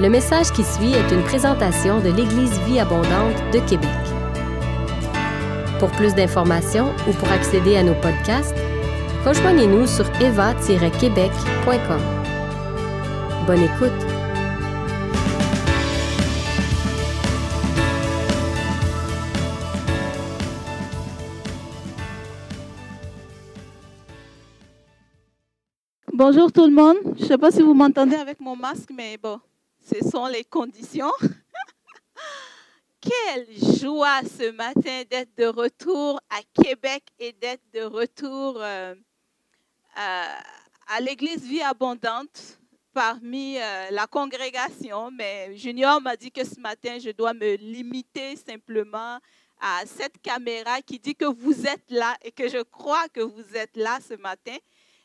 Le message qui suit est une présentation de l'Église Vie Abondante de Québec. Pour plus d'informations ou pour accéder à nos podcasts, rejoignez-nous sur eva-québec.com. Bonne écoute! Bonjour tout le monde. Je ne sais pas si vous m'entendez avec mon masque, mais bon, ce sont les conditions. Quelle joie ce matin d'être de retour à Québec et d'être de retour euh, euh, à l'église Vie Abondante parmi euh, la congrégation. Mais Junior m'a dit que ce matin, je dois me limiter simplement à cette caméra qui dit que vous êtes là et que je crois que vous êtes là ce matin.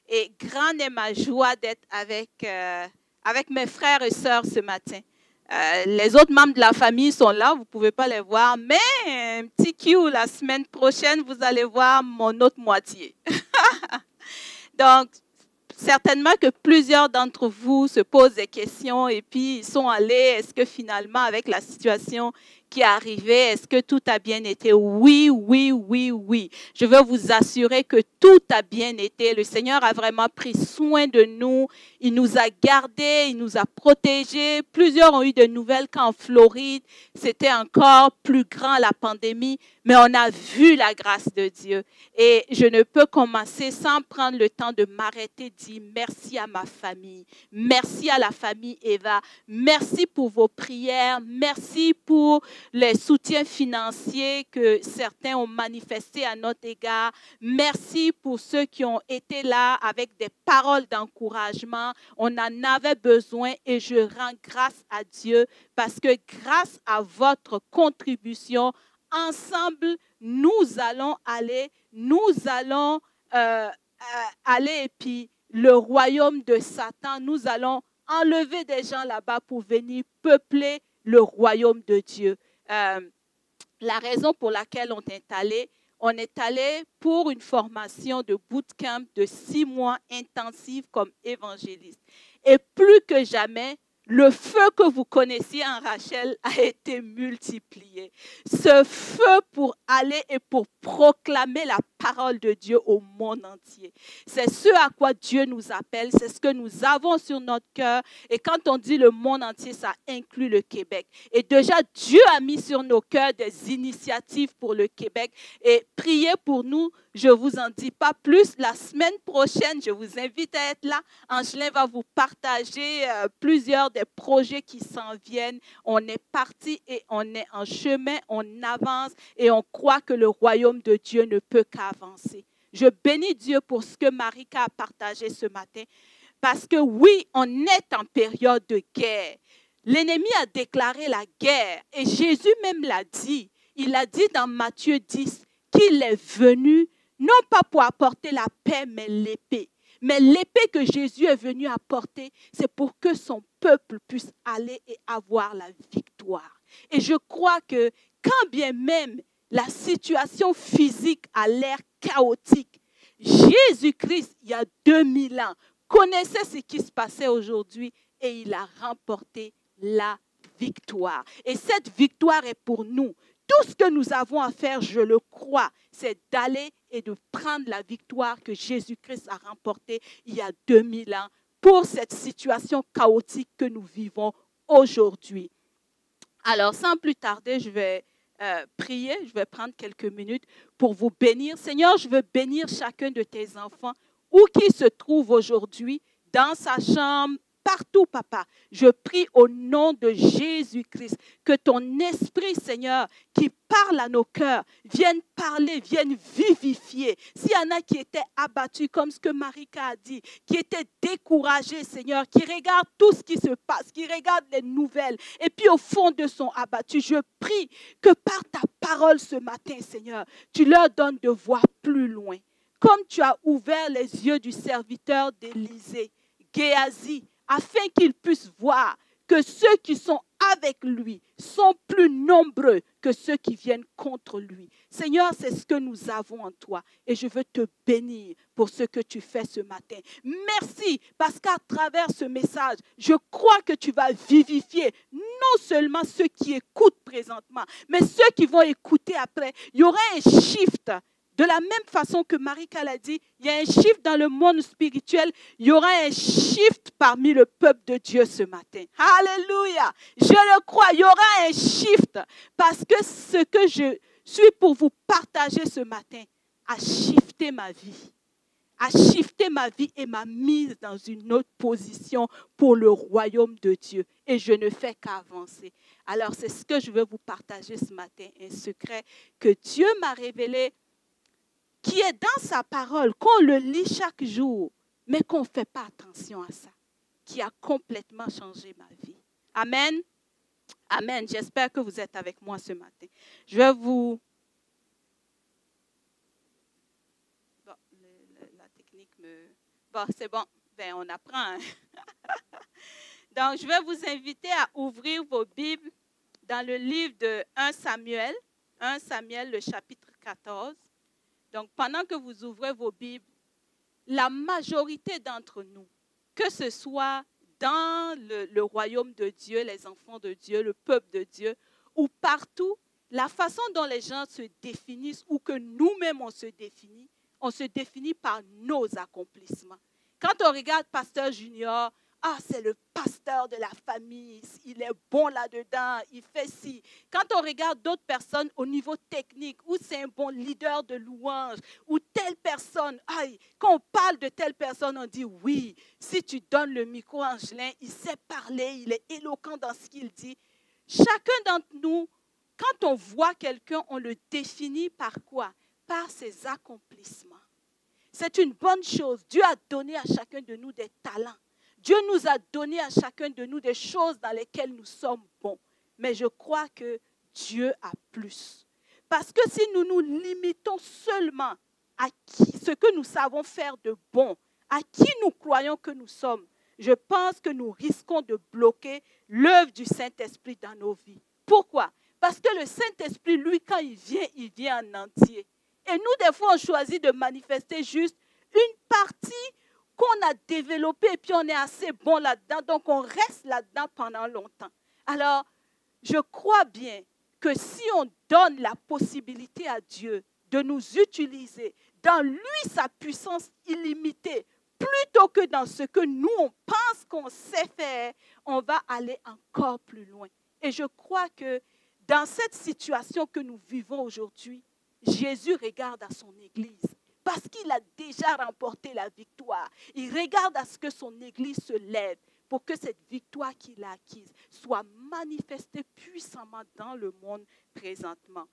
Et grande est ma joie d'être avec, avec mes frères et sœurs ce matin. Euh, les autres membres de la famille sont là, vous ne pouvez pas les voir, mais un petit Q, la semaine prochaine, vous allez voir mon autre moitié. Donc, certainement que plusieurs d'entre vous se posent des questions et puis ils sont allés, est-ce que finalement, avec la situation qui est arrivé, est-ce que tout a bien été? Oui, oui, oui, oui. Je veux vous assurer que tout a bien été. Le Seigneur a vraiment pris soin de nous. Il nous a gardés, il nous a protégés. Plusieurs ont eu de nouvelles qu'en Floride, c'était encore plus grand la pandémie, mais on a vu la grâce de Dieu. Et je ne peux commencer sans prendre le temps de m'arrêter, dire merci à ma famille, merci à la famille Eva, merci pour vos prières, merci pour les soutiens financiers que certains ont manifestés à notre égard. Merci pour ceux qui ont été là avec des paroles d'encouragement. On en avait besoin et je rends grâce à Dieu parce que grâce à votre contribution, ensemble, nous allons aller, nous allons euh, euh, aller et puis le royaume de Satan, nous allons enlever des gens là-bas pour venir peupler le royaume de Dieu. Euh, la raison pour laquelle on est allé, on est allé pour une formation de bootcamp de six mois intensive comme évangéliste. Et plus que jamais, le feu que vous connaissiez en Rachel a été multiplié. Ce feu pour aller et pour proclamer la parole de Dieu au monde entier. C'est ce à quoi Dieu nous appelle, c'est ce que nous avons sur notre cœur. Et quand on dit le monde entier, ça inclut le Québec. Et déjà, Dieu a mis sur nos cœurs des initiatives pour le Québec. Et priez pour nous je ne vous en dis pas plus. La semaine prochaine, je vous invite à être là. Angelin va vous partager euh, plusieurs des projets qui s'en viennent. On est parti et on est en chemin, on avance et on croit que le royaume de Dieu ne peut qu'avancer. Je bénis Dieu pour ce que Marika a partagé ce matin. Parce que oui, on est en période de guerre. L'ennemi a déclaré la guerre et Jésus même l'a dit. Il a dit dans Matthieu 10 qu'il est venu non pas pour apporter la paix, mais l'épée. Mais l'épée que Jésus est venu apporter, c'est pour que son peuple puisse aller et avoir la victoire. Et je crois que quand bien même la situation physique a l'air chaotique, Jésus-Christ, il y a 2000 ans, connaissait ce qui se passait aujourd'hui et il a remporté la victoire. Et cette victoire est pour nous. Tout ce que nous avons à faire, je le crois, c'est d'aller et de prendre la victoire que Jésus-Christ a remportée il y a 2000 ans pour cette situation chaotique que nous vivons aujourd'hui. Alors, sans plus tarder, je vais euh, prier, je vais prendre quelques minutes pour vous bénir. Seigneur, je veux bénir chacun de tes enfants, où qu'ils se trouvent aujourd'hui, dans sa chambre, partout, papa. Je prie au nom de Jésus-Christ que ton esprit, Seigneur, qui parle à nos cœurs, vienne parler, vienne vivifier. S'il y en a qui étaient abattus, comme ce que Marika a dit, qui étaient découragés, Seigneur, qui regardent tout ce qui se passe, qui regardent les nouvelles, et puis au fond de son abattu, je prie que par ta parole ce matin, Seigneur, tu leur donnes de voir plus loin. Comme tu as ouvert les yeux du serviteur d'Élysée, Géasi, afin qu'ils puissent voir que ceux qui sont avec lui sont plus nombreux que ceux qui viennent contre lui. Seigneur, c'est ce que nous avons en toi et je veux te bénir pour ce que tu fais ce matin. Merci parce qu'à travers ce message, je crois que tu vas vivifier non seulement ceux qui écoutent présentement, mais ceux qui vont écouter après. Il y aura un shift de la même façon que Marie l'a dit, il y a un shift dans le monde spirituel, il y aura un shift parmi le peuple de Dieu ce matin. Alléluia. Je le crois, il y aura un shift parce que ce que je suis pour vous partager ce matin a shifté ma vie a shifté ma vie et m'a mise dans une autre position pour le royaume de Dieu. Et je ne fais qu'avancer. Alors c'est ce que je veux vous partager ce matin, un secret que Dieu m'a révélé qui est dans sa parole, qu'on le lit chaque jour, mais qu'on ne fait pas attention à ça, qui a complètement changé ma vie. Amen. Amen. J'espère que vous êtes avec moi ce matin. Je vais vous... Bon, la technique me... Bon, c'est bon. Ben, on apprend. Hein. Donc, je vais vous inviter à ouvrir vos Bibles dans le livre de 1 Samuel, 1 Samuel, le chapitre 14. Donc, pendant que vous ouvrez vos Bibles, la majorité d'entre nous, que ce soit dans le, royaume de Dieu, les enfants de Dieu, le peuple de Dieu, ou partout, la façon dont les gens se définissent ou que nous-mêmes on se définit, on se définit par nos accomplissements. Quand on regarde Pasteur Junior, ah, c'est le pasteur de la famille, il est bon là-dedans, il fait ci. Quand on regarde d'autres personnes au niveau technique, ou c'est un bon leader de louange, ou telle personne, aïe, quand on parle de telle personne, on dit oui, si tu donnes le micro à Angelin, il sait parler, il est éloquent dans ce qu'il dit. Chacun d'entre nous, quand on voit quelqu'un, on le définit par quoi? Par ses accomplissements. C'est une bonne chose. Dieu a donné à chacun de nous des talents. Dieu nous a donné à chacun de nous des choses dans lesquelles nous sommes bons. Mais je crois que Dieu a plus. Parce que si nous nous limitons seulement à ce que nous savons faire de bon, à qui nous croyons que nous sommes, je pense que nous risquons de bloquer l'œuvre du Saint-Esprit dans nos vies. Pourquoi? Parce que le Saint-Esprit, lui, quand il vient, il vient en entier. Et nous, des fois, on choisit de manifester juste une partie qu'on a développé et puis on est assez bon là-dedans, donc on reste là-dedans pendant longtemps. Alors, je crois bien que si on donne la possibilité à Dieu de nous utiliser dans lui sa puissance illimitée, plutôt que dans ce que nous on pense qu'on sait faire, on va aller encore plus loin. Et je crois que dans cette situation que nous vivons aujourd'hui, Jésus regarde à son Église parce qu'il a déjà remporté la victoire. Il regarde à ce que son Église se lève pour que cette victoire qu'il a acquise soit manifestée puissamment dans le monde présentement.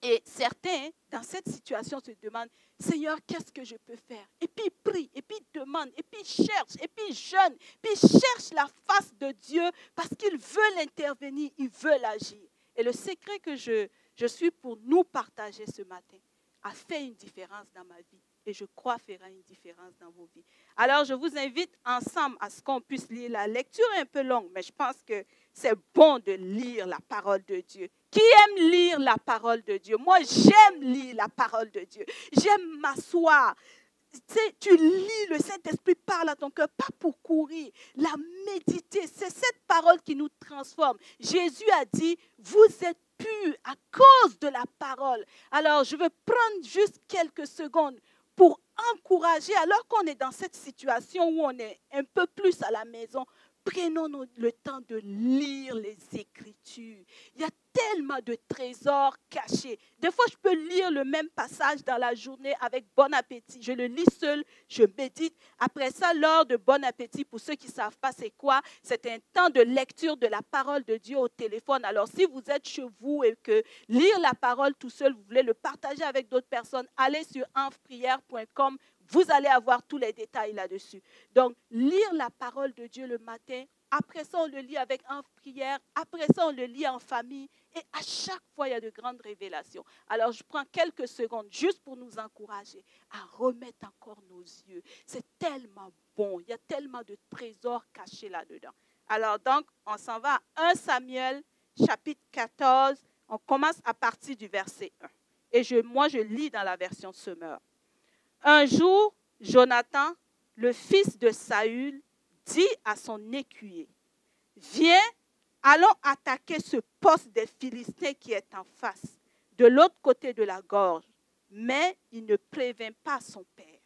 Et certains, dans cette situation, se demandent, Seigneur, qu'est-ce que je peux faire? Et puis prie, et puis demande, et puis cherche, et puis jeûne, puis cherche la face de Dieu parce qu'il veut l'intervenir, il veut l'agir. Et le secret que je, je suis pour nous partager ce matin, a fait une différence dans ma vie et je crois fera une différence dans vos vies. Alors, je vous invite ensemble à ce qu'on puisse lire. La lecture un peu longue, mais je pense que c'est bon de lire la parole de Dieu. Qui aime lire la parole de Dieu? Moi, j'aime lire la parole de Dieu. J'aime m'asseoir. Tu, tu lis, le Saint-Esprit parle à ton cœur, pas pour courir, la méditer. C'est cette parole qui nous transforme. Jésus a dit, vous êtes à cause de la parole. Alors, je veux prendre juste quelques secondes pour encourager, alors qu'on est dans cette situation où on est un peu plus à la maison, prenons le temps de lire les Écritures. Il y a tellement de trésors cachés. Des fois, je peux lire le même passage dans la journée avec bon appétit. Je le lis seul, je médite. Après ça, l'heure de bon appétit, pour ceux qui ne savent pas c'est quoi, c'est un temps de lecture de la parole de Dieu au téléphone. Alors, si vous êtes chez vous et que lire la parole tout seul, vous voulez le partager avec d'autres personnes, allez sur enfprière.com. Vous allez avoir tous les détails là-dessus. Donc, lire la parole de Dieu le matin, après ça, on le lit avec en prière. Après ça, on le lit en famille. Et à chaque fois, il y a de grandes révélations. Alors, je prends quelques secondes juste pour nous encourager à remettre encore nos yeux. C'est tellement bon. Il y a tellement de trésors cachés là-dedans. Alors donc, on s'en va à 1 Samuel chapitre 14. On commence à partir du verset 1. Et je, moi, je lis dans la version Semeur. Un jour, Jonathan, le fils de Saül, dit à son écuyer, Viens, allons attaquer ce poste des Philistins qui est en face, de l'autre côté de la gorge. Mais il ne prévint pas son père.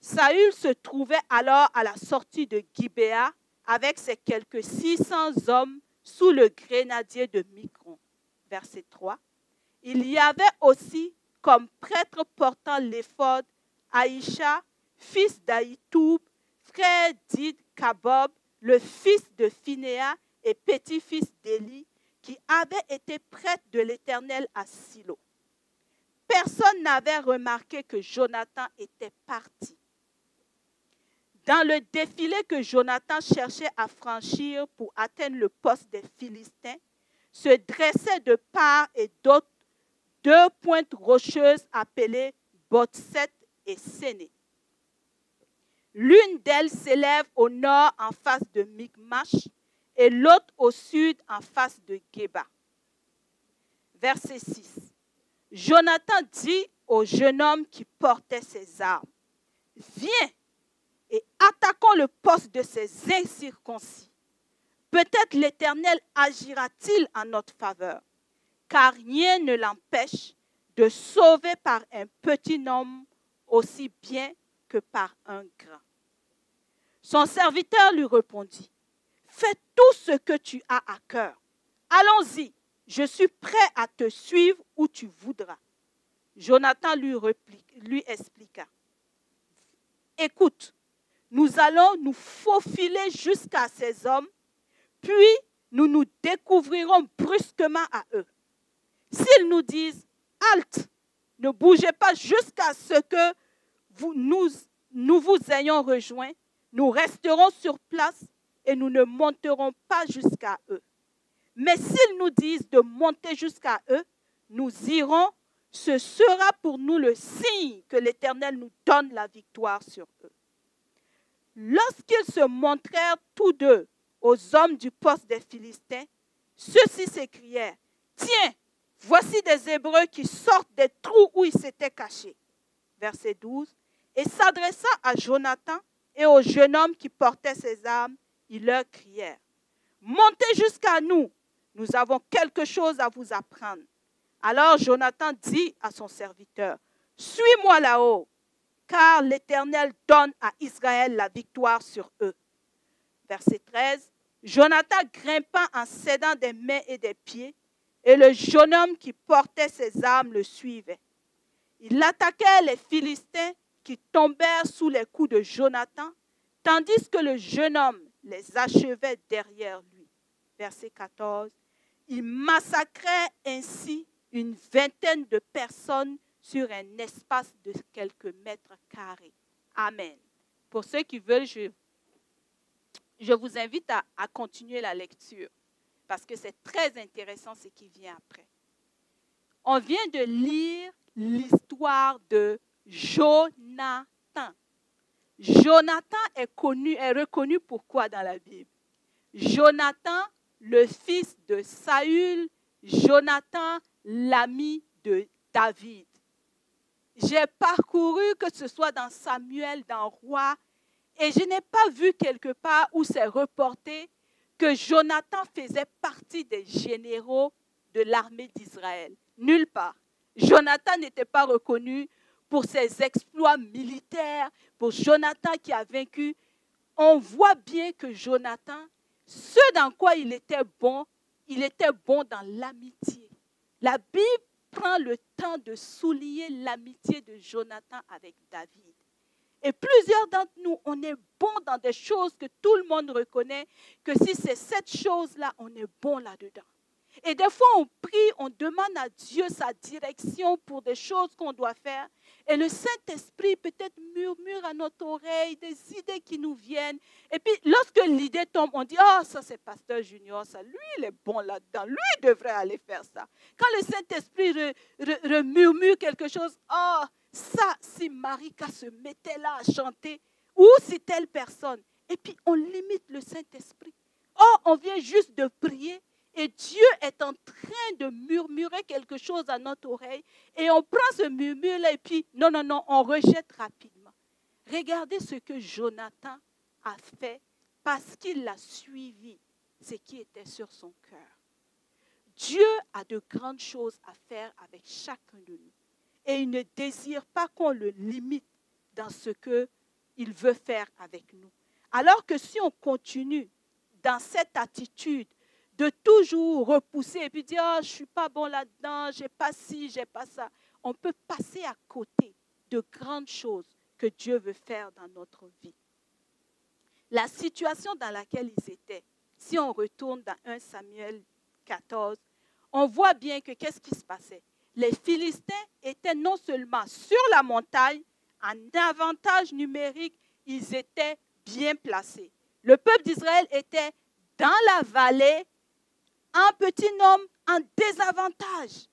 Saül se trouvait alors à la sortie de Gibéa avec ses quelques 600 hommes sous le grenadier de Micron. Verset 3. Il y avait aussi comme prêtre portant l'éphod Aïcha, fils d'Aïtoub, frère d'Id Kabob, le fils de Phinéa et petit-fils d'Élie, qui avait été prêtre de l'Éternel à Silo. Personne n'avait remarqué que Jonathan était parti. Dans le défilé que Jonathan cherchait à franchir pour atteindre le poste des Philistins, se dressaient de part et d'autre deux pointes rocheuses appelées Botset et Séné. L'une d'elles s'élève au nord en face de Micmash et l'autre au sud en face de Geba. Verset 6. Jonathan dit au jeune homme qui portait ses armes, Viens et attaquons le poste de ces incirconcis. Peut-être l'Éternel agira-t-il en notre faveur, car rien ne l'empêche de sauver par un petit nombre aussi bien que par un grand. Son serviteur lui répondit, Fais tout ce que tu as à cœur. Allons-y, je suis prêt à te suivre où tu voudras. Jonathan lui, lui expliqua, Écoute, nous allons nous faufiler jusqu'à ces hommes, puis nous nous découvrirons brusquement à eux. S'ils nous disent, halte, ne bougez pas jusqu'à ce que nous vous ayons rejoints, nous resterons sur place et nous ne monterons pas jusqu'à eux. Mais s'ils nous disent de monter jusqu'à eux, nous irons. Ce sera pour nous le signe que l'Éternel nous donne la victoire sur eux. Lorsqu'ils se montrèrent tous deux aux hommes du poste des Philistins, ceux-ci s'écrièrent, Tiens, voici des Hébreux qui sortent des trous où ils s'étaient cachés. Verset 12. Et s'adressant à Jonathan et au jeune homme qui portait ses armes, ils leur crièrent, Montez jusqu'à nous, nous avons quelque chose à vous apprendre. Alors Jonathan dit à son serviteur, Suis-moi là-haut car l'Éternel donne à Israël la victoire sur eux. Verset 13. Jonathan grimpa en cédant des mains et des pieds, et le jeune homme qui portait ses armes le suivait. Il attaquait les Philistins qui tombèrent sous les coups de Jonathan, tandis que le jeune homme les achevait derrière lui. Verset 14. Il massacrait ainsi une vingtaine de personnes sur un espace de quelques mètres carrés. Amen. Pour ceux qui veulent, je, vous invite à continuer la lecture parce que c'est très intéressant ce qui vient après. On vient de lire l'histoire de Jonathan. Jonathan est connu, est reconnu pourquoi dans la Bible? Jonathan, le fils de Saül, Jonathan, l'ami de David. J'ai parcouru, que ce soit dans Samuel, dans Roi, et je n'ai pas vu quelque part où c'est reporté que Jonathan faisait partie des généraux de l'armée d'Israël. Nulle part. Jonathan n'était pas reconnu pour ses exploits militaires, pour Jonathan qui a vaincu. On voit bien que Jonathan, ce dans quoi il était bon, il était bon dans l'amitié. La Bible prend le temps de souligner l'amitié de Jonathan avec David. Et plusieurs d'entre nous, on est bon dans des choses que tout le monde reconnaît, que si c'est cette chose-là, on est bon là-dedans. Et des fois, on prie, on demande à Dieu sa direction pour des choses qu'on doit faire. Et le Saint-Esprit peut-être murmure à notre oreille des idées qui nous viennent. Et puis, lorsque l'idée tombe, on dit, oh, ça c'est Pasteur Junior, ça, lui, il est bon là-dedans. Lui, il devrait aller faire ça. Quand le Saint-Esprit murmure quelque chose, oh, ça, si Marika se mettait là à chanter, ou si telle personne. Et puis on limite le Saint-Esprit. Oh, on vient juste de prier et Dieu est en train de murmurer quelque chose à notre oreille et on prend ce murmure-là et puis non, non, non, on rejette rapidement. Regardez ce que Jonathan a fait parce qu'il a suivi ce qui était sur son cœur. Dieu a de grandes choses à faire avec chacun de nous. Et il ne désire pas qu'on le limite dans ce qu'il veut faire avec nous. Alors que si on continue dans cette attitude de toujours repousser et puis dire, oh, je ne suis pas bon là-dedans, j'ai pas ci, j'ai pas ça, on peut passer à côté de grandes choses que Dieu veut faire dans notre vie. La situation dans laquelle ils étaient, si on retourne dans 1 Samuel 14, on voit bien que qu'est-ce qui se passait? Les Philistins étaient non seulement sur la montagne, en avantage numérique, ils étaient bien placés. Le peuple d'Israël était dans la vallée, un petit homme en désavantage.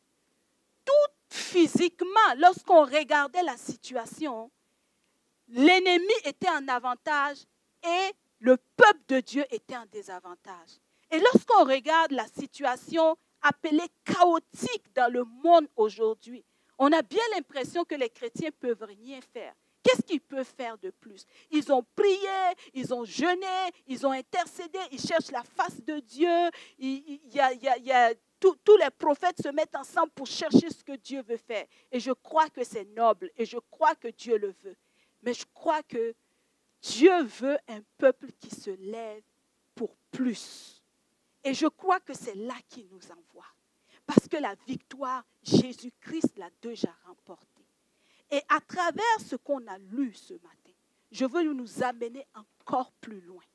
Tout physiquement, lorsqu'on regardait la situation, l'ennemi était en avantage et le peuple de Dieu était en désavantage. Et lorsqu'on regarde la situation appelée chaotique dans le monde aujourd'hui, on a bien l'impression que les chrétiens peuvent rien faire. Qu'est-ce qu'ils peuvent faire de plus? Ils ont prié, ils ont jeûné, ils ont intercédé, ils cherchent la face de Dieu. Il, y a, tous les prophètes se mettent ensemble pour chercher ce que Dieu veut faire. Et je crois que c'est noble et je crois que Dieu le veut. Mais je crois que Dieu veut un peuple qui se lève pour plus. Et je crois que c'est là qu'il nous envoie. Parce que la victoire, Jésus-Christ l'a déjà remportée. Et à travers ce qu'on a lu ce matin, je veux nous amener encore plus loin,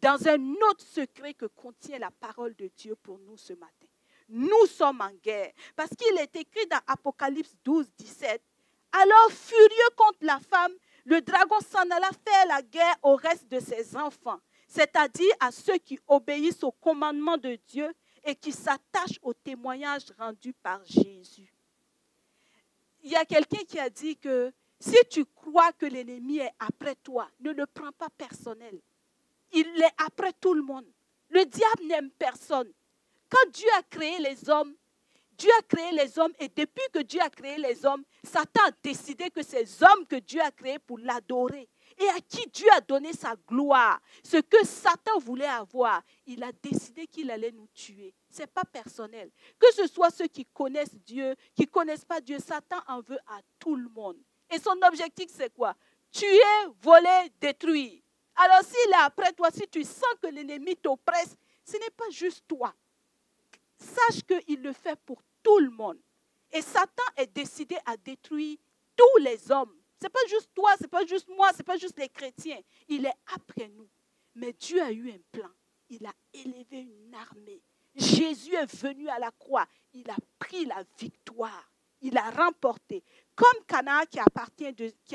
dans un autre secret que contient la parole de Dieu pour nous ce matin. Nous sommes en guerre, parce qu'il est écrit dans Apocalypse 12, 17, alors furieux contre la femme, le dragon s'en alla faire la guerre au reste de ses enfants, c'est-à-dire à ceux qui obéissent au commandement de Dieu et qui s'attachent au témoignage rendu par Jésus il y a quelqu'un qui a dit que si tu crois que l'ennemi est après toi, ne le prends pas personnel. Il est après tout le monde. Le diable n'aime personne. Quand Dieu a créé les hommes, Dieu a créé les hommes et depuis que Dieu a créé les hommes, Satan a décidé que ces hommes que Dieu a créés pour l'adorer et à qui Dieu a donné sa gloire, ce que Satan voulait avoir, il a décidé qu'il allait nous tuer. Ce n'est pas personnel. Que ce soit ceux qui connaissent Dieu, qui ne connaissent pas Dieu, Satan en veut à tout le monde. Et son objectif, c'est quoi? Tuer, voler, détruire. Alors s'il est après toi, si tu sens que l'ennemi t'oppresse, ce n'est pas juste toi. Sache qu'il le fait pour tout le monde. Et Satan est décidé à détruire tous les hommes ce n'est pas juste toi, ce n'est pas juste moi, ce n'est pas juste les chrétiens. Il est après nous. Mais Dieu a eu un plan. Il a élevé une armée. Jésus est venu à la croix. Il a pris la victoire. Il a remporté. Comme Canaan qui,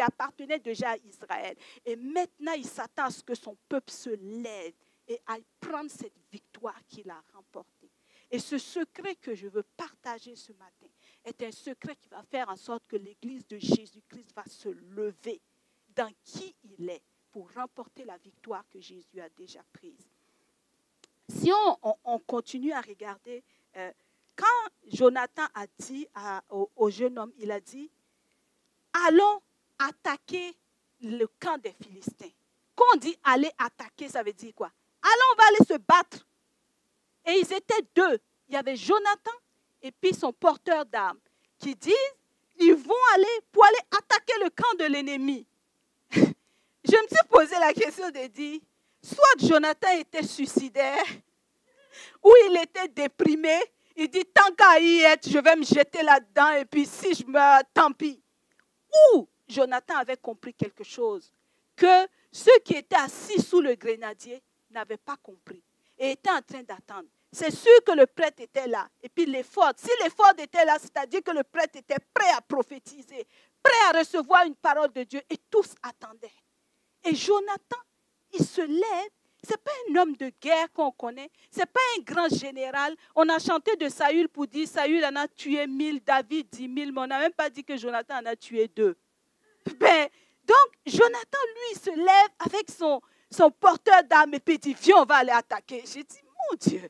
appartenait déjà à Israël. Et maintenant, il s'attend à ce que son peuple se lève et aille prendre cette victoire qu'il a remportée. Et ce secret que je veux partager ce matin, est un secret qui va faire en sorte que l'Église de Jésus-Christ va se lever dans qui il est pour remporter la victoire que Jésus a déjà prise. Si on, continue à regarder, euh, quand Jonathan a dit au, jeune homme, il a dit, allons attaquer le camp des Philistins. Quand on dit aller attaquer, ça veut dire quoi? Allons, on va aller se battre. Et ils étaient deux. Il y avait Jonathan et puis son porteur d'armes, qui disent, ils vont aller pour aller attaquer le camp de l'ennemi. Je me suis posé la question de dire, soit Jonathan était suicidaire, ou il était déprimé, il dit, tant qu'à y être, je vais me jeter là-dedans, et puis si je meurs, tant pis. Ou Jonathan avait compris quelque chose, que ceux qui étaient assis sous le grenadier n'avaient pas compris et étaient en train d'attendre c'est sûr que le prêtre était là. Et puis l'effort, si l'effort était là, c'est-à-dire que le prêtre était prêt à prophétiser, prêt à recevoir une parole de Dieu, et tous attendaient. Et Jonathan, il se lève. Ce n'est pas un homme de guerre qu'on connaît. Ce n'est pas un grand général. On a chanté de Saül pour dire Saül en a tué mille, David dix mille, mais on n'a même pas dit que Jonathan en a tué deux. Ben, donc, Jonathan, lui, se lève avec son, son porteur d'âme et puis dit, viens, on va aller attaquer. J'ai dit, mon Dieu,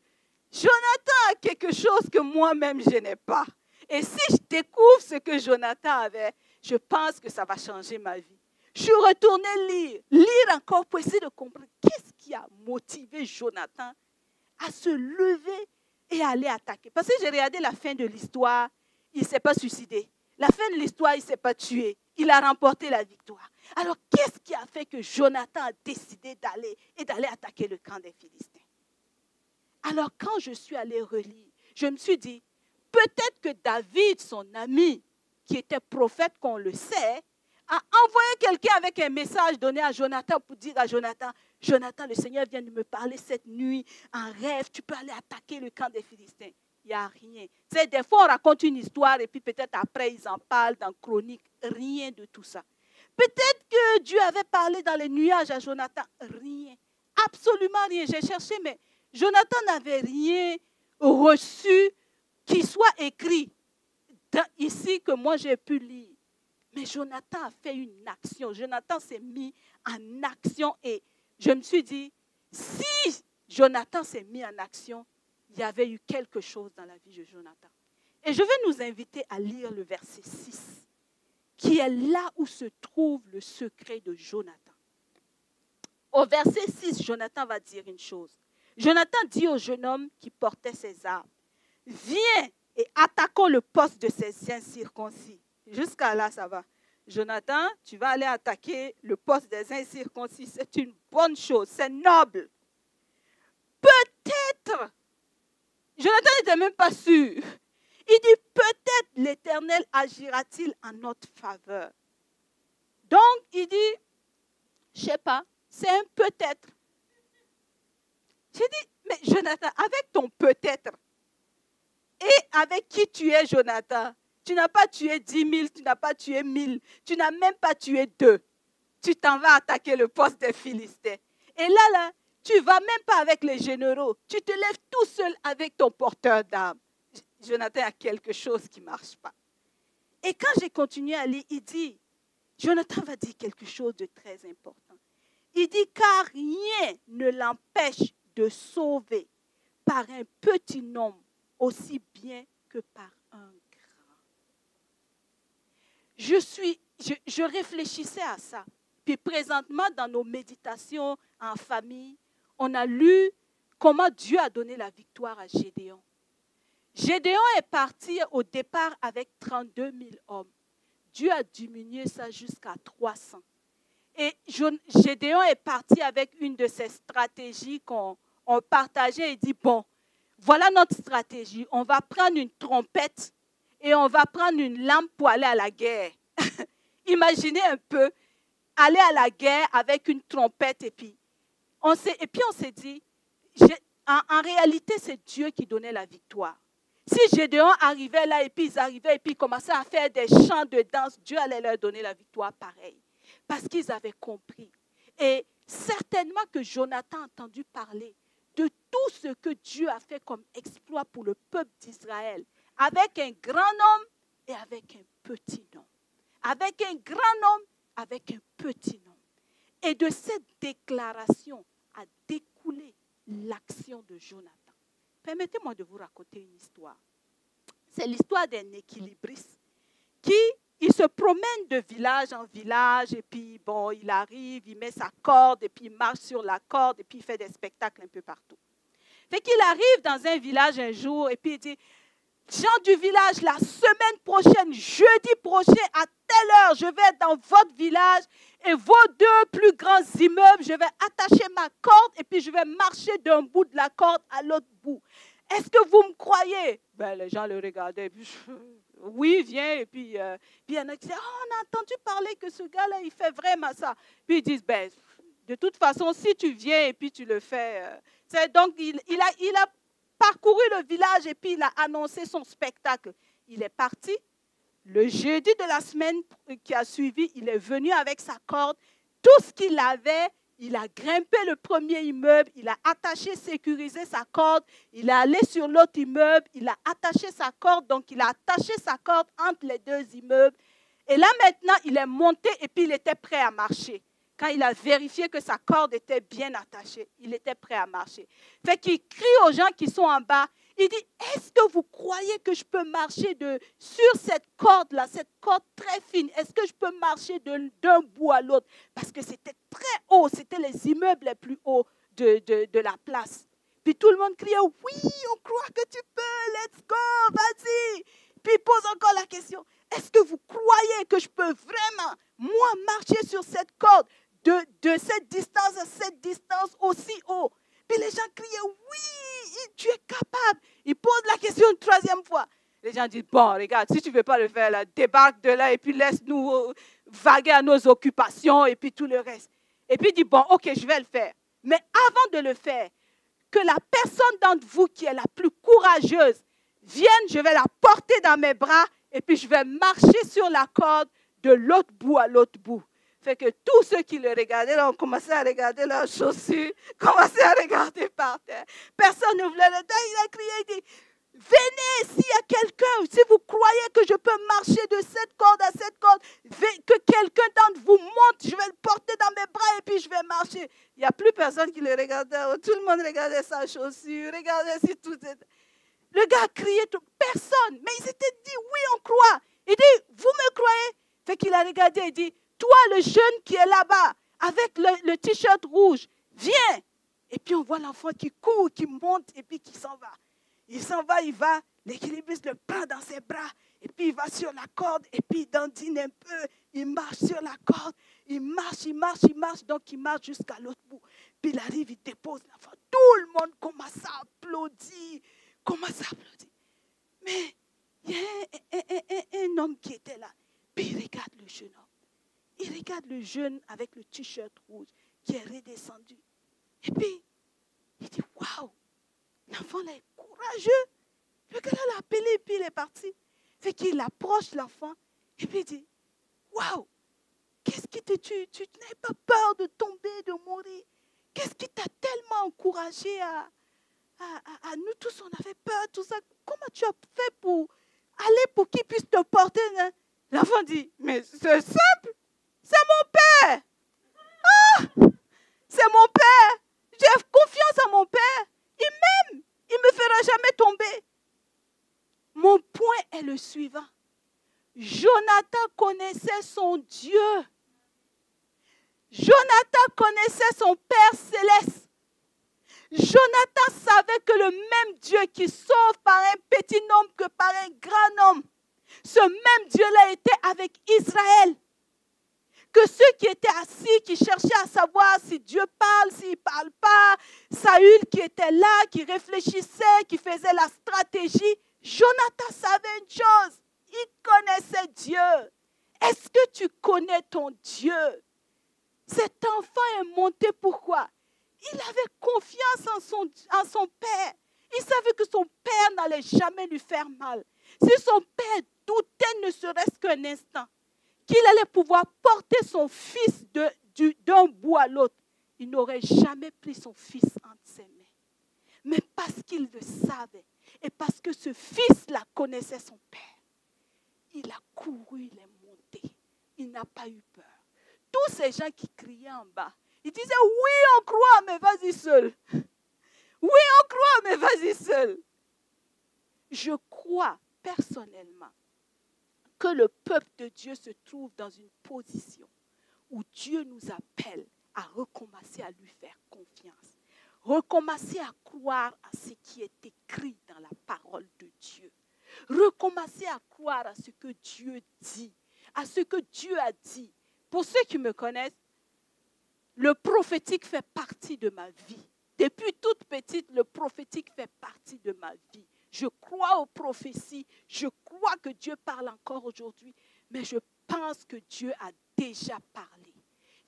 Jonathan a quelque chose que moi-même je n'ai pas. Et si je découvre ce que Jonathan avait, je pense que ça va changer ma vie. Je suis retournée lire, lire encore pour essayer de comprendre qu'est-ce qui a motivé Jonathan à se lever et aller attaquer. Parce que j'ai regardé la fin de l'histoire, il ne s'est pas suicidé. La fin de l'histoire, il ne s'est pas tué. Il a remporté la victoire. Alors, qu'est-ce qui a fait que Jonathan a décidé d'aller et d'aller attaquer le camp des Philistins? Alors, quand je suis allé relire, je me suis dit, peut-être que David, son ami, qui était prophète, qu'on le sait, a envoyé quelqu'un avec un message donné à Jonathan pour dire à Jonathan, Jonathan, le Seigneur vient de me parler cette nuit en rêve, tu peux aller attaquer le camp des Philistins. Il n'y a rien. C'est des fois, on raconte une histoire et puis peut-être après, ils en parlent dans Chronique. Rien de tout ça. Peut-être que Dieu avait parlé dans les nuages à Jonathan. Rien. Absolument rien. J'ai cherché, mais Jonathan n'avait rien reçu qui soit écrit ici que moi j'ai pu lire. Mais Jonathan a fait une action. Jonathan s'est mis en action et je me suis dit, si Jonathan s'est mis en action, il y avait eu quelque chose dans la vie de Jonathan. Et je vais nous inviter à lire le verset 6, qui est là où se trouve le secret de Jonathan. Au verset 6, Jonathan va dire une chose. Jonathan dit au jeune homme qui portait ses armes, viens et attaquons le poste de ces incirconcis. Jusqu'à là, ça va. Jonathan, tu vas aller attaquer le poste des incirconcis. C'est une bonne chose, c'est noble. Peut-être, Jonathan n'était même pas sûr. Il dit, peut-être l'Éternel agira-t-il en notre faveur. Donc, il dit, je ne sais pas, c'est un peut-être. J'ai dit, mais Jonathan, avec ton peut-être, et avec qui tu es, Jonathan, tu n'as pas tué dix mille, tu n'as pas tué mille, tu n'as même pas tué deux. Tu t'en vas attaquer le poste des Philistins. Et là, là, tu vas même pas avec les généraux. Tu te lèves tout seul avec ton porteur d'armes. Jonathan a quelque chose qui ne marche pas. Et quand j'ai continué à lire, il dit, Jonathan va dire quelque chose de très important. Il dit, car rien ne l'empêche de sauver par un petit nombre aussi bien que par un je, suis, je, réfléchissais à ça. Puis présentement, dans nos méditations en famille, on a lu comment Dieu a donné la victoire à Gédéon. Gédéon est parti au départ avec 32 000 hommes. Dieu a diminué ça jusqu'à 300. Et Gédéon est parti avec une de ces stratégies qu'on partageait et dit, bon, voilà notre stratégie. On va prendre une trompette et on va prendre une lampe pour aller à la guerre. Imaginez un peu aller à la guerre avec une trompette et puis on s'est, et puis on s'est dit, en, réalité, c'est Dieu qui donnait la victoire. Si Gédéon arrivait là et puis ils arrivaient et puis ils commençaient à faire des chants de danse, Dieu allait leur donner la victoire pareil. Parce qu'ils avaient compris. Et certainement que Jonathan a entendu parler de tout ce que Dieu a fait comme exploit pour le peuple d'Israël avec un grand homme et avec un petit nom. Avec un grand homme, avec un petit nom. Et de cette déclaration a découlé l'action de Jonathan. Permettez-moi de vous raconter une histoire. C'est l'histoire d'un équilibriste qui, il se promène de village en village et puis, bon, il arrive, il met sa corde et puis il marche sur la corde et puis il fait des spectacles un peu partout. Fait qu'il arrive dans un village un jour et puis il dit, gens du village, la semaine prochaine, jeudi prochain, à telle heure, je vais dans votre village et vos deux plus grands immeubles, je vais attacher ma corde et puis je vais marcher d'un bout de la corde à l'autre bout. Est-ce que vous me croyez? Ben, Les gens le regardaient. oui, viens. Et puis, euh, il y en a qui disent, oh, on a entendu parler que ce gars-là, il fait vraiment ça. Puis ils disent, ben, de toute façon, si tu viens et puis tu le fais. Euh, donc, il a parcouru le village et puis il a annoncé son spectacle. Il est parti. Le jeudi de la semaine qui a suivi, il est venu avec sa corde. Tout ce qu'il avait, il a grimpé le premier immeuble, il a attaché, sécurisé sa corde, il est allé sur l'autre immeuble, il a attaché sa corde, donc il a attaché sa corde entre les deux immeubles. Et là maintenant, il est monté et puis il était prêt à marcher. quand il a vérifié que sa corde était bien attachée, il était prêt à marcher. Fait qu'il crie aux gens qui sont en bas. Il dit, est-ce que vous croyez que je peux marcher sur cette corde-là, cette corde très fine Est-ce que je peux marcher d'un bout à l'autre? Parce que c'était très haut, c'était les immeubles les plus hauts de la place. Puis tout le monde criait, oui, on croit que tu peux, let's go, vas-y. Puis il pose encore la question, est-ce que vous croyez que je peux vraiment, moi, marcher sur cette corde de, de cette distance à cette distance aussi haut? Puis les gens criaient, oui, tu es capable. Il pose la question une troisième fois. Les gens disent, bon, regarde, si tu ne veux pas le faire, débarque de là et puis laisse-nous euh, vaguer à nos occupations et puis tout le reste. Et puis il dit, bon, ok, je vais le faire. Mais avant de le faire, que la personne d'entre vous qui est la plus courageuse vienne, je vais la porter dans mes bras et puis je vais marcher sur la corde de l'autre bout à l'autre bout. Fait que tous ceux qui le regardaient, là, ont commencé à regarder leurs chaussures, commencé à regarder par terre. Personne ne voulait le temps. Il a crié, il dit, venez s'il y a quelqu'un, si vous croyez que je peux marcher de cette corde à cette corde, que quelqu'un d'entre vous monte, je vais le porter dans mes bras et puis je vais marcher. Il n'y a plus personne qui le regardait. Tout le monde regardait sa chaussure, regardait si tout était... Le gars criait, tout, personne. Mais ils étaient dit, oui, on croit. Il dit, vous me croyez? Fait qu'il a regardé et dit, toi, le jeune qui est là-bas, avec le, t-shirt rouge, viens. Et puis on voit l'enfant qui court, qui monte et puis qui s'en va. Il s'en va, il va, l'équilibriste le prend dans ses bras, et puis il va sur la corde, et puis il dandine un peu, il marche sur la corde, il marche, il marche, il marche, donc il marche jusqu'à l'autre bout. Puis il arrive, il dépose l'enfant. Tout le monde commence à applaudir commence à applaudir. Mais il y a un, homme qui était là. Puis il regarde le jeune homme. Il regarde le jeune avec le t-shirt rouge qui est redescendu. Et puis, il dit, waouh, l'enfant là est courageux. Le gars l'a appelé puis il est parti. Fait qu'il approche l'enfant et puis dit, waouh, qu'est-ce qui te tue? Tu n'as pas peur de tomber, de mourir Qu'est-ce qui t'a tellement encouragé à, à, nous tous, on avait peur, tout ça. Comment tu as fait pour aller pour qu'il puisse te porter hein? L'enfant dit, mais c'est simple, c'est mon père. Ah, c'est mon père. J'ai confiance en mon père. Il m'aime. Il ne me fera jamais tomber. Mon point est le suivant. Jonathan connaissait son Dieu. Jonathan connaissait son Père céleste. Jonathan savait que le même Dieu qui sauve par un petit nombre que par un grand nombre, ce même Dieu-là était avec Israël. Que ceux qui étaient assis, qui cherchaient à savoir si Dieu parle, s'il ne parle pas, Saül qui était là, qui réfléchissait, qui faisait la stratégie, Jonathan savait une chose, il connaissait Dieu. Est-ce que tu connais ton Dieu? Cet enfant est monté pourquoi? Il avait confiance en son, son père. Il savait que son père n'allait jamais lui faire mal. Si son père doutait ne serait-ce qu'un instant qu'il allait pouvoir porter son fils d'un bout à l'autre, il n'aurait jamais pris son fils entre ses mains. Mais parce qu'il le savait et parce que ce fils-là connaissait son père, il a couru, il est monté. Il n'a pas eu peur. Tous ces gens qui criaient en bas, il disait, oui, on croit, mais vas-y seul. Oui, on croit, mais vas-y seul. Je crois personnellement que le peuple de Dieu se trouve dans une position où Dieu nous appelle à recommencer à lui faire confiance, recommencer à croire à ce qui est écrit dans la parole de Dieu, recommencer à croire à ce que Dieu dit, à ce que Dieu a dit. Pour ceux qui me connaissent, le prophétique fait partie de ma vie. Depuis toute petite, le prophétique fait partie de ma vie. Je crois aux prophéties, je crois que Dieu parle encore aujourd'hui, mais je pense que Dieu a déjà parlé.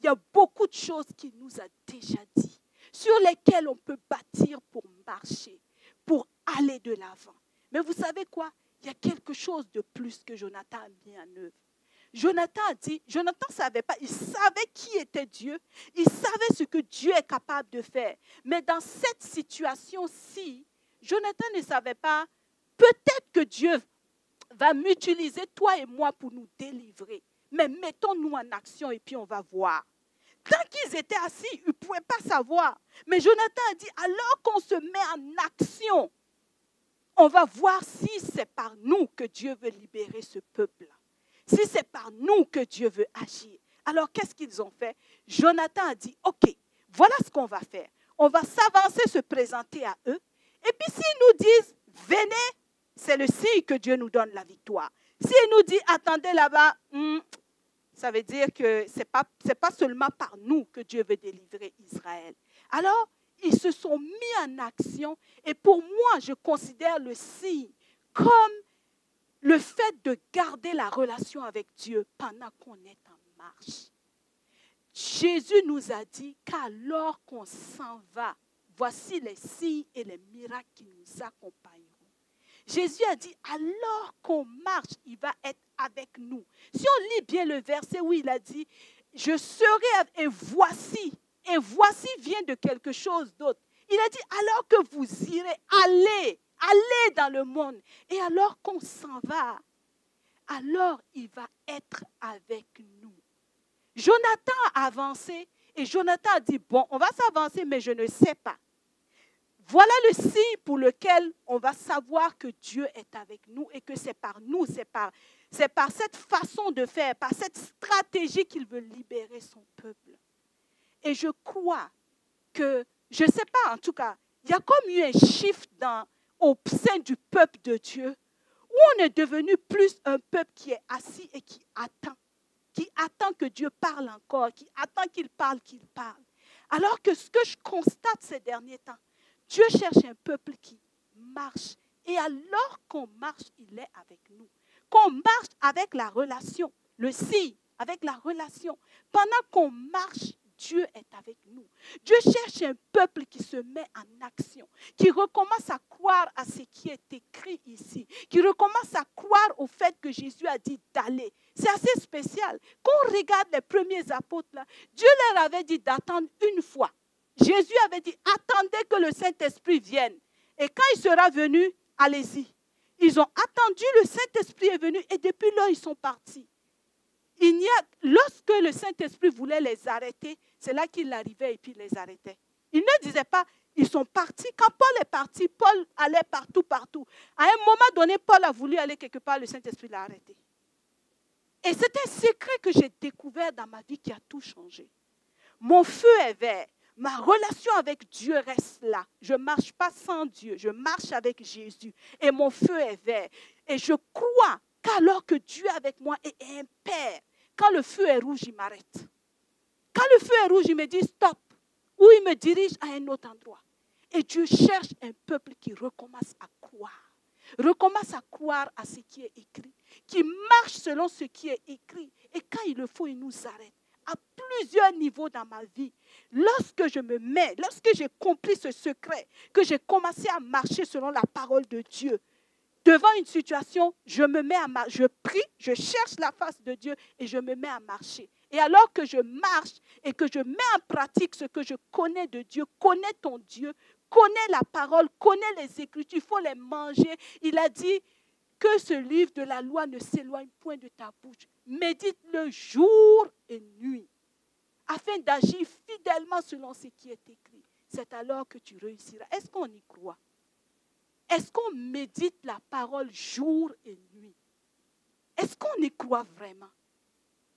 Il y a beaucoup de choses qu'il nous a déjà dit, sur lesquelles on peut bâtir pour marcher, pour aller de l'avant. Mais vous savez quoi? Il y a quelque chose de plus que Jonathan a mis en œuvre. Jonathan a dit, Jonathan ne savait pas, il savait qui était Dieu, il savait ce que Dieu est capable de faire. Mais dans cette situation-ci, Jonathan ne savait pas, peut-être que Dieu va m'utiliser, toi et moi, pour nous délivrer. Mais mettons-nous en action et puis on va voir. Tant qu'ils étaient assis, ils ne pouvaient pas savoir. Mais Jonathan a dit, alors qu'on se met en action, on va voir si c'est par nous que Dieu veut libérer ce peuple-là. Si c'est par nous que Dieu veut agir. Alors qu'est-ce qu'ils ont fait? Jonathan a dit, OK, voilà ce qu'on va faire. On va s'avancer, se présenter à eux. Et puis s'ils nous disent, venez, c'est le signe que Dieu nous donne la victoire. S'il nous dit, attendez là-bas, hmm, ça veut dire que ce n'est pas, pas seulement par nous que Dieu veut délivrer Israël. Alors, ils se sont mis en action. Et pour moi, je considère le signe comme le fait de garder la relation avec Dieu pendant qu'on est en marche. Jésus nous a dit qu'alors qu'on s'en va, voici les signes et les miracles qui nous accompagneront. Jésus a dit, alors qu'on marche, il va être avec nous. Si on lit bien le verset où il a dit, je serai et voici, et voici vient de quelque chose d'autre. Il a dit, alors que vous irez, allez, allez dans le monde. Et alors qu'on s'en va, alors il va être avec nous. Jonathan a avancé et Jonathan a dit, bon, on va s'avancer, mais je ne sais pas. Voilà le signe pour lequel on va savoir que Dieu est avec nous et que c'est par nous, c'est par, c'est cette façon de faire, par cette stratégie qu'il veut libérer son peuple. Et je crois que, je ne sais pas en tout cas, il y a comme eu un shift dans, au sein du peuple de Dieu, où on est devenu plus un peuple qui est assis et qui attend, qui attend que Dieu parle encore, qui attend qu'il parle, qu'il parle. Alors que ce que je constate ces derniers temps, Dieu cherche un peuple qui marche. Et alors qu'on marche, il est avec nous. Qu'on marche avec la relation, le signe, avec la relation. Pendant qu'on marche, Dieu est avec nous. Dieu cherche un peuple qui se met en action, qui recommence à croire à ce qui est écrit ici, qui recommence à croire au fait que Jésus a dit d'aller. C'est assez spécial. Quand on regarde les premiers apôtres, Dieu leur avait dit d'attendre une fois. Jésus avait dit, attendez que le Saint-Esprit vienne. Et quand il sera venu, allez-y. Ils ont attendu, le Saint-Esprit est venu et depuis là, ils sont partis. Il y a, lorsque le Saint-Esprit voulait les arrêter, c'est là qu'il arrivait et puis les arrêtait. Il ne disait pas, ils sont partis. Quand Paul est parti, Paul allait partout, partout. À un moment donné, Paul a voulu aller quelque part, le Saint-Esprit l'a arrêté. Et c'est un secret que j'ai découvert dans ma vie qui a tout changé. Mon feu est vert ma relation avec Dieu reste là. Je ne marche pas sans Dieu, je marche avec Jésus et mon feu est vert. Et je crois qu'alors que Dieu avec moi est un Père, quand le feu est rouge, il m'arrête. Quand le feu est rouge, il me dit stop, ou il me dirige à un autre endroit. Et Dieu cherche un peuple qui recommence à croire, recommence à croire à ce qui est écrit, qui marche selon ce qui est écrit. Et quand il le faut, il nous arrête à plusieurs niveaux dans ma vie. Lorsque je me mets, lorsque j'ai compris ce secret, que j'ai commencé à marcher selon la parole de Dieu, devant une situation, je me mets à marcher, je prie, je cherche la face de Dieu et je me mets à marcher. Et alors que je marche et que je mets en pratique ce que je connais de Dieu, connais ton Dieu, connais la parole, connais les Écritures, il faut les manger. Il a dit que ce livre de la loi ne s'éloigne point de ta bouche médite-le jour et nuit, afin d'agir fidèlement selon ce qui est écrit. C'est alors que tu réussiras. Est-ce qu'on y croit? Est-ce qu'on médite la parole jour et nuit? Est-ce qu'on y croit vraiment?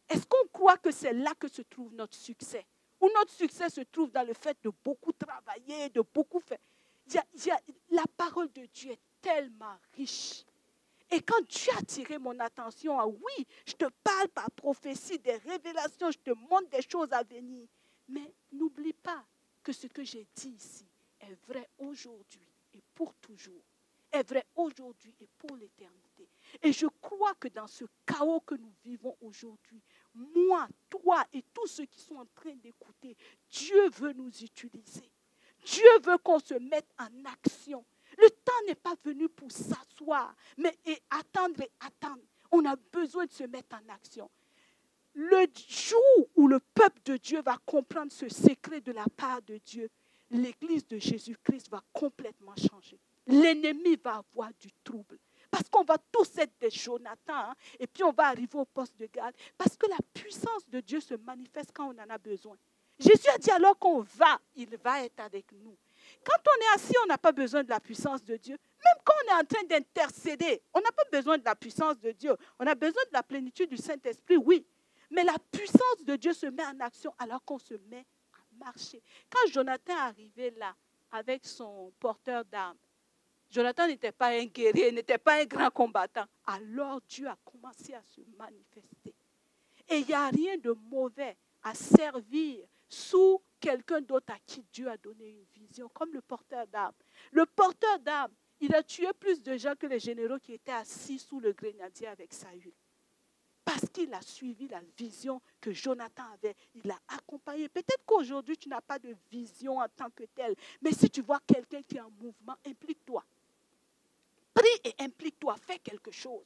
Est-ce qu'on croit que c'est là que se trouve notre succès? Ou notre succès se trouve dans le fait de beaucoup travailler, de beaucoup faire La parole de Dieu est tellement riche. Et quand Dieu a tiré mon attention à oui, je te parle par prophétie, des révélations, je te montre des choses à venir. Mais n'oublie pas que ce que j'ai dit ici est vrai aujourd'hui et pour toujours. Est vrai aujourd'hui et pour l'éternité. Et je crois que dans ce chaos que nous vivons aujourd'hui, moi, toi et tous ceux qui sont en train d'écouter, Dieu veut nous utiliser. Dieu veut qu'on se mette en action. Le temps n'est pas venu pour s'asseoir, mais et attendre et attendre. On a besoin de se mettre en action. Le jour où le peuple de Dieu va comprendre ce secret de la part de Dieu, l'Église de Jésus-Christ va complètement changer. L'ennemi va avoir du trouble. Parce qu'on va tous être des Jonathan, hein, et puis on va arriver au poste de garde. Parce que la puissance de Dieu se manifeste quand on en a besoin. Jésus a dit alors qu'on va, il va être avec nous. Quand on est assis, on n'a pas besoin de la puissance de Dieu. Même quand on est en train d'intercéder, on n'a pas besoin de la puissance de Dieu. On a besoin de la plénitude du Saint-Esprit, oui. Mais la puissance de Dieu se met en action alors qu'on se met à marcher. Quand Jonathan est arrivé là avec son porteur d'armes, Jonathan n'était pas un guerrier, n'était pas un grand combattant. Alors Dieu a commencé à se manifester. Et il n'y a rien de mauvais à servir sous quelqu'un d'autre à qui Dieu a donné une vision, comme le porteur d'armes. Le porteur d'armes, il a tué plus de gens que les généraux qui étaient assis sous le grenadier avec Saül. Parce qu'il a suivi la vision que Jonathan avait. Il l'a accompagné. Peut-être qu'aujourd'hui, tu n'as pas de vision en tant que tel. Mais si tu vois quelqu'un qui est en mouvement, implique-toi. Prie et implique-toi. Fais quelque chose.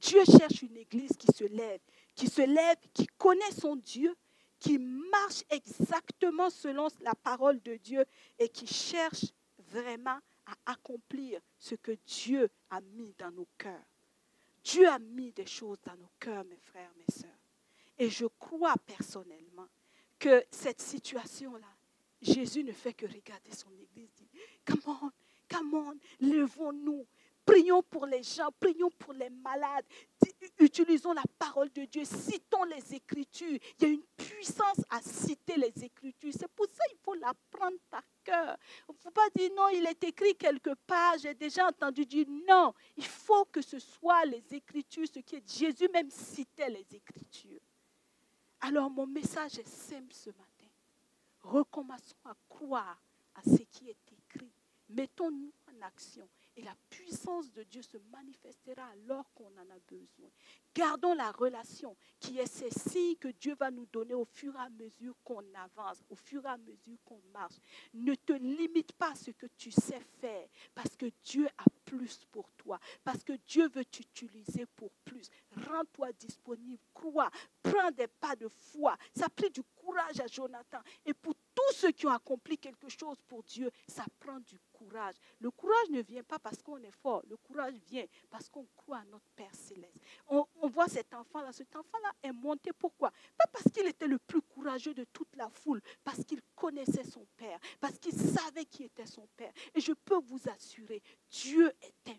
Dieu cherche une église qui se lève, qui se lève, qui connaît son Dieu, qui marche exactement selon la parole de Dieu et qui cherche vraiment à accomplir ce que Dieu a mis dans nos cœurs. Dieu a mis des choses dans nos cœurs, mes frères, mes sœurs. Et je crois personnellement que cette situation-là, Jésus ne fait que regarder son Église, dit, come on, come on, levons-nous, Prions pour les gens, prions pour les malades. Utilisons la parole de Dieu, citons les Écritures. Il y a une puissance à citer les Écritures. C'est pour ça qu'il faut l'apprendre par cœur. Il ne faut pas dire non, il est écrit quelque part, j'ai déjà entendu dire non. Il faut que ce soit les Écritures, ce qui est Jésus même citait les Écritures. Alors mon message est simple ce matin. Recommençons à croire à ce qui est écrit. Mettons-nous en action et la puissance de Dieu se manifestera alors qu'on en a besoin. Gardons la relation qui est celle que Dieu va nous donner au fur et à mesure qu'on avance, au fur et à mesure qu'on marche. Ne te limite pas à ce que tu sais faire parce que Dieu a plus pour toi, parce que Dieu veut t'utiliser pour plus. Rends-toi disponible, crois, prends des pas de foi. Ça a du courage à Jonathan. Et pour tous ceux qui ont accompli quelque chose pour Dieu, ça prend du courage. Le courage ne vient pas parce qu'on est fort. Le courage vient parce qu'on croit à notre Père céleste. On, voit cet enfant-là. Cet enfant-là est monté. Pourquoi? Pas parce qu'il était le plus courageux de toute la foule, parce qu'il connaissait son Père, parce qu'il savait qui était son Père. Et je peux vous assurer, Dieu est un.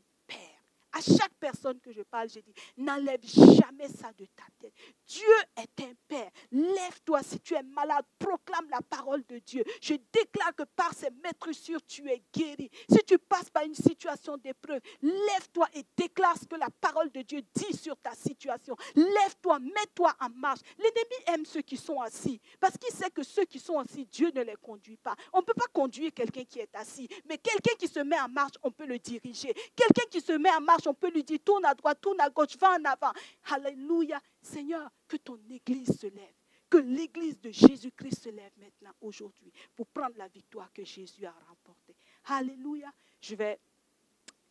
À chaque personne que je parle, je dis, n'enlève jamais ça de ta tête. Dieu est un Père. Lève-toi si tu es malade, proclame la parole de Dieu. Je déclare que par ces sûrs, tu es guéri. Si tu passes par une situation d'épreuve, lève-toi et déclare ce que la parole de Dieu dit sur ta situation. Lève-toi, mets-toi en marche. L'ennemi aime ceux qui sont assis parce qu'il sait que ceux qui sont assis, Dieu ne les conduit pas. On ne peut pas conduire quelqu'un qui est assis, mais quelqu'un qui se met en marche, on peut le diriger. Quelqu'un qui se met en marche, on peut lui dire tourne à droite, tourne à gauche, va en avant. Alléluia. Seigneur, que ton Église se lève. Que l'Église de Jésus-Christ se lève maintenant, aujourd'hui, pour prendre la victoire que Jésus a remportée. Alléluia. Je vais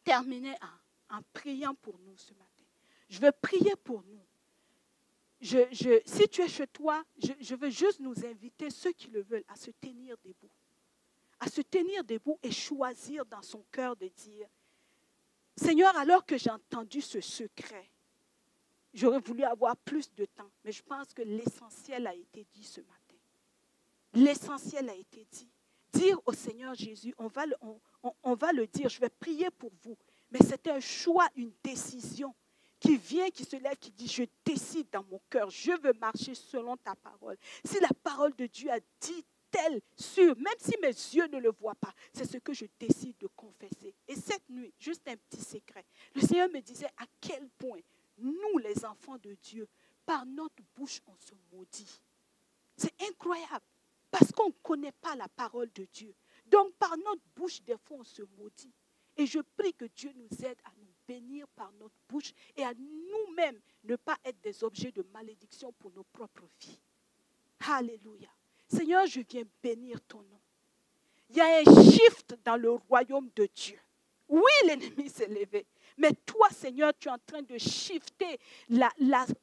terminer en, priant pour nous ce matin. Je vais prier pour nous. Je, si tu es chez toi, je, je veux juste nous inviter, ceux qui le veulent, à se tenir debout. À se tenir debout et choisir dans son cœur de dire, Seigneur, alors que j'ai entendu ce secret, j'aurais voulu avoir plus de temps, mais je pense que l'essentiel a été dit ce matin. L'essentiel a été dit. Dire au Seigneur Jésus, on va, le, dire, je vais prier pour vous, mais c'est un choix, une décision qui vient, qui se lève, qui dit, je décide dans mon cœur, je veux marcher selon ta parole. Si la parole de Dieu a dit tel, sûr, même si mes yeux ne le voient pas, c'est ce que je décide de confesser. Et cette nuit, juste un petit secret, le Seigneur me disait à quel point nous, les enfants de Dieu, par notre bouche, on se maudit. C'est incroyable, parce qu'on ne connaît pas la parole de Dieu. Donc, par notre bouche, des fois, on se maudit. Et je prie que Dieu nous aide à nous bénir par notre bouche et à nous-mêmes ne pas être des objets de malédiction pour nos propres vies. Alléluia. Seigneur, je viens bénir ton nom. Il y a un shift dans le royaume de Dieu. Oui, l'ennemi s'est levé. Mais toi, Seigneur, tu es en train de shifter la,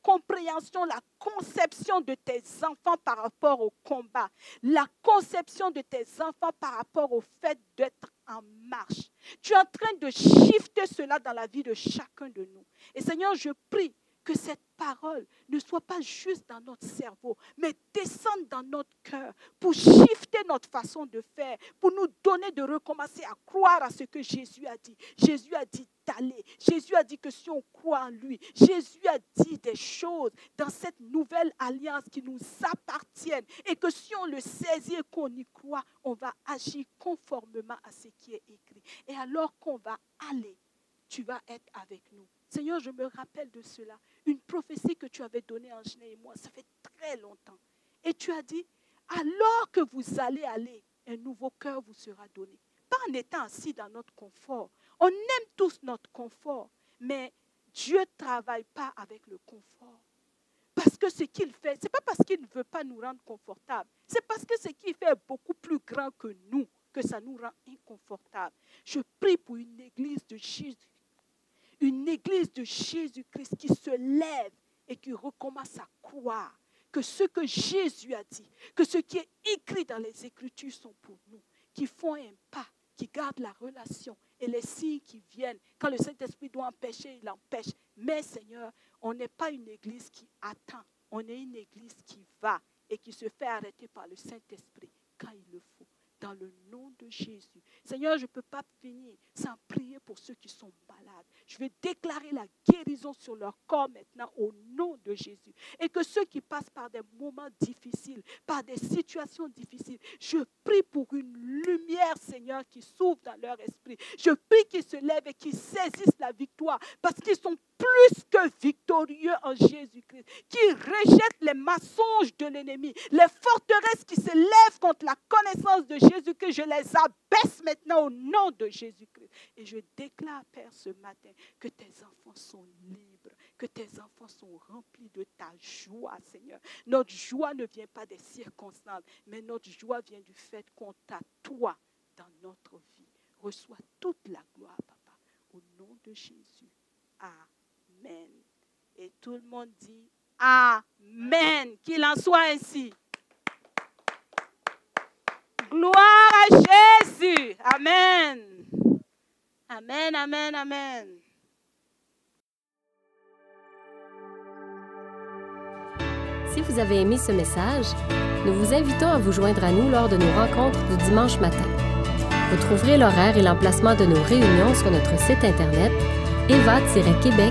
compréhension, la conception de tes enfants par rapport au combat. La conception de tes enfants par rapport au fait d'être en marche. Tu es en train de shifter cela dans la vie de chacun de nous. Et Seigneur, je prie que cette parole ne soit pas juste dans notre cerveau, mais descende dans notre cœur pour shifter notre façon de faire, pour nous donner de recommencer à croire à ce que Jésus a dit. Jésus a dit d'aller. Jésus a dit que si on croit en lui, Jésus a dit des choses dans cette nouvelle alliance qui nous appartiennent et que si on le saisit et qu'on y croit, on va agir conformément à ce qui est écrit. Et alors qu'on va aller, tu vas être avec nous. Seigneur, je me rappelle de cela. Une prophétie que tu avais donnée à Genève et moi, ça fait très longtemps. Et tu as dit, alors que vous allez aller, un nouveau cœur vous sera donné. Pas en étant assis dans notre confort. On aime tous notre confort, mais Dieu ne travaille pas avec le confort. Parce que ce qu'il fait, ce n'est pas parce qu'il ne veut pas nous rendre confortables, c'est parce que ce qu'il fait est beaucoup plus grand que nous, que ça nous rend inconfortables. Je prie pour une église de Jésus une église de Jésus-Christ qui se lève et qui recommence à croire que ce que Jésus a dit, que ce qui est écrit dans les Écritures sont pour nous, qui font un pas, qui gardent la relation et les signes qui viennent. Quand le Saint-Esprit doit empêcher, il empêche. Mais Seigneur, on n'est pas une église qui attend, on est une église qui va et qui se fait arrêter par le Saint-Esprit quand il le faut dans le nom de Jésus. Seigneur, je ne peux pas finir sans prier pour ceux qui sont malades. Je vais déclarer la guérison sur leur corps maintenant au nom de Jésus. Et que ceux qui passent par des moments difficiles, par des situations difficiles, je prie pour une lumière, Seigneur, qui s'ouvre dans leur esprit. Je prie qu'ils se lèvent et qu'ils saisissent la victoire parce qu'ils sont plus que victorieux en Jésus-Christ, qui rejettent les mensonges de l'ennemi, les forteresses qui se lèvent contre la connaissance de Jésus-Christ. Je les abaisse maintenant au nom de Jésus-Christ. Et je déclare, Père, ce matin, que tes enfants sont libres, que tes enfants sont remplis de ta joie, Seigneur. Notre joie ne vient pas des circonstances, mais notre joie vient du fait qu'on t'a, toi, dans notre vie. Reçois toute la gloire, Papa, au nom de Jésus. Amen. Et tout le monde dit Amen. Qu'il en soit ainsi. Gloire à Jésus. Amen. Amen, amen, amen. Si vous avez aimé ce message, nous vous invitons à vous joindre à nous lors de nos rencontres du dimanche matin. Vous trouverez l'horaire et l'emplacement de nos réunions sur notre site internet eva-québec.com.